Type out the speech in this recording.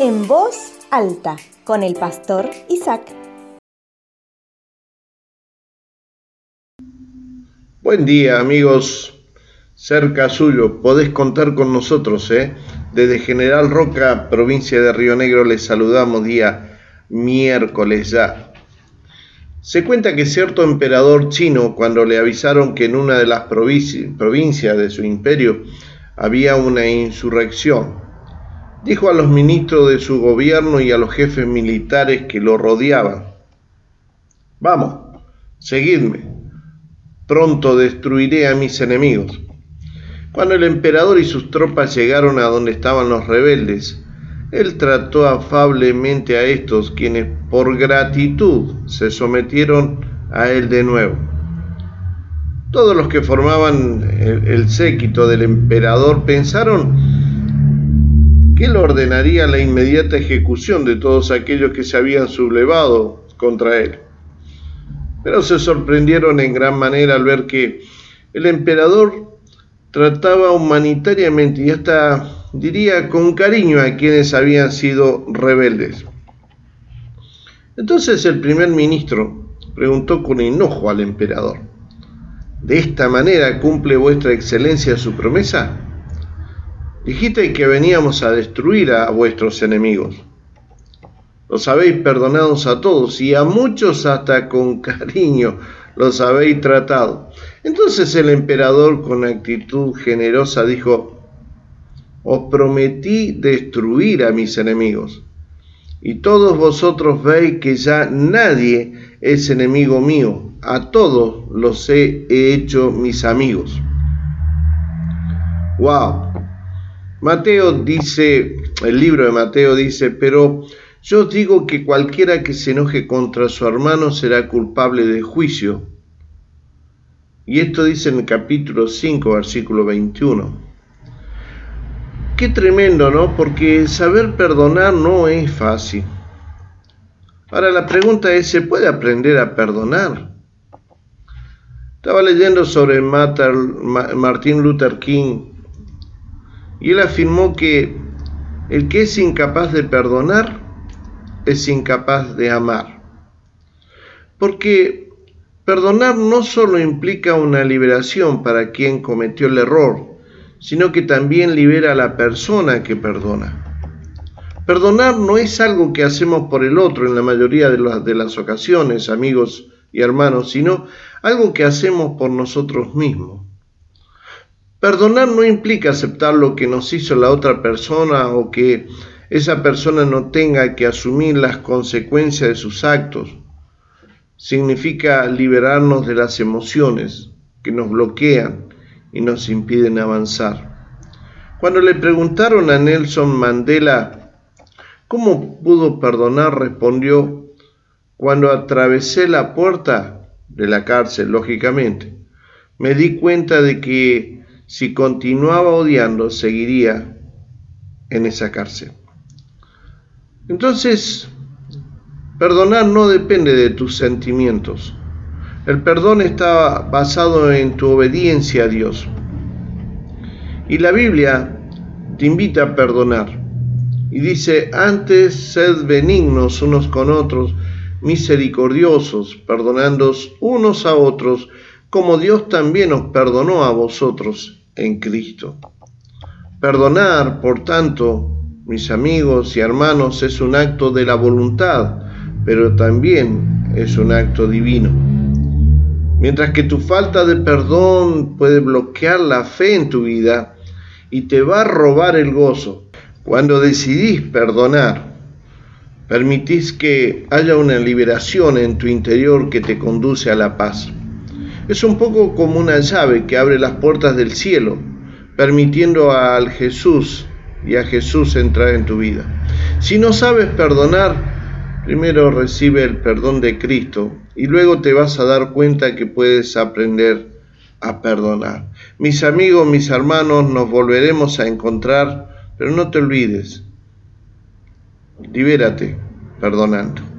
En voz alta, con el pastor Isaac. Buen día amigos, cerca suyo, podés contar con nosotros, ¿eh? Desde General Roca, provincia de Río Negro, les saludamos día miércoles ya. Se cuenta que cierto emperador chino, cuando le avisaron que en una de las provincias de su imperio había una insurrección, dijo a los ministros de su gobierno y a los jefes militares que lo rodeaban, vamos, seguidme, pronto destruiré a mis enemigos. Cuando el emperador y sus tropas llegaron a donde estaban los rebeldes, él trató afablemente a estos quienes por gratitud se sometieron a él de nuevo. Todos los que formaban el, séquito del emperador pensaron que él ordenaría la inmediata ejecución de todos aquellos que se habían sublevado contra él. Pero se sorprendieron en gran manera al ver que el emperador trataba humanitariamente y hasta diría con cariño a quienes habían sido rebeldes. Entonces el primer ministro preguntó con enojo al emperador, ¿de esta manera cumple vuestra excelencia su promesa? Dijiste que veníamos a destruir a vuestros enemigos. Los habéis perdonado a todos y a muchos hasta con cariño los habéis tratado. Entonces el emperador con actitud generosa dijo, os prometí destruir a mis enemigos. Y todos vosotros veis que ya nadie es enemigo mío, a todos los he hecho mis amigos. ¡Wow! Mateo dice, el libro de Mateo dice, pero yo digo que cualquiera que se enoje contra su hermano será culpable de juicio. Y esto dice en el capítulo 5, versículo 21. Qué tremendo, ¿no? Porque saber perdonar no es fácil. Ahora la pregunta es, ¿se puede aprender a perdonar? Estaba leyendo sobre Martin Luther King y él afirmó que el que es incapaz de perdonar es incapaz de amar. Porque perdonar no solo implica una liberación para quien cometió el error, sino que también libera a la persona que perdona. Perdonar no es algo que hacemos por el otro en la mayoría de las, de las ocasiones, amigos y hermanos, sino algo que hacemos por nosotros mismos. Perdonar no implica aceptar lo que nos hizo la otra persona o que esa persona no tenga que asumir las consecuencias de sus actos. Significa liberarnos de las emociones que nos bloquean y nos impiden avanzar. Cuando le preguntaron a Nelson Mandela cómo pudo perdonar, respondió, cuando atravesé la puerta de la cárcel, lógicamente, me di cuenta de que si continuaba odiando, seguiría en esa cárcel. Entonces, perdonar no depende de tus sentimientos. El perdón está basado en tu obediencia a Dios. Y la Biblia te invita a perdonar. Y dice, antes sed benignos unos con otros, misericordiosos, perdonándoos unos a otros, como Dios también os perdonó a vosotros en Cristo. Perdonar, por tanto, mis amigos y hermanos, es un acto de la voluntad, pero también es un acto divino. Mientras que tu falta de perdón puede bloquear la fe en tu vida y te va a robar el gozo, cuando decidís perdonar, permitís que haya una liberación en tu interior que te conduce a la paz. Es un poco como una llave que abre las puertas del cielo, permitiendo al Jesús y a Jesús entrar en tu vida. Si no sabes perdonar, primero recibe el perdón de Cristo y luego te vas a dar cuenta que puedes aprender a perdonar. Mis amigos, mis hermanos, nos volveremos a encontrar, pero no te olvides, libérate perdonando.